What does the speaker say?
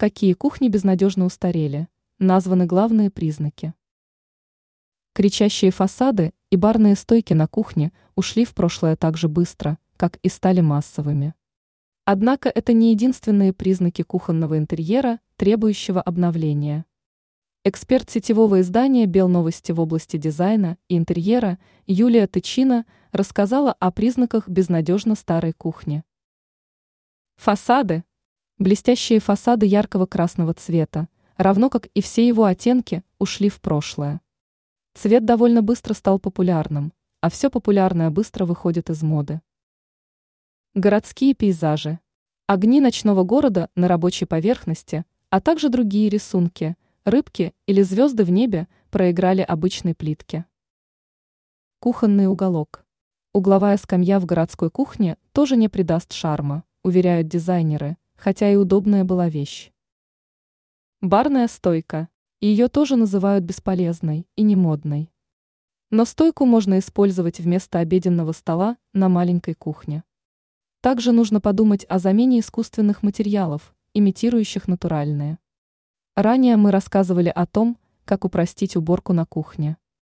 Какие кухни безнадежно устарели? Названы главные признаки. Кричащие фасады и барные стойки на кухне ушли в прошлое так же быстро, как и стали массовыми. Однако это не единственные признаки кухонного интерьера, требующего обновления. Эксперт сетевого издания «Белновости» в области дизайна и интерьера Юлия Тычина рассказала о признаках безнадежно старой кухни. Фасады. Блестящие фасады яркого красного цвета, равно как и все его оттенки, ушли в прошлое. Цвет довольно быстро стал популярным, а все популярное быстро выходит из моды. Городские пейзажи. Огни ночного города на рабочей поверхности, а также другие рисунки – Рыбки или звезды в небе проиграли обычной плитке. Кухонный уголок. Угловая скамья в городской кухне тоже не придаст шарма, уверяют дизайнеры, хотя и удобная была вещь. Барная стойка. Ее тоже называют бесполезной и немодной. Но стойку можно использовать вместо обеденного стола на маленькой кухне. Также нужно подумать о замене искусственных материалов, имитирующих натуральные. Ранее мы рассказывали о том, как упростить уборку на кухне.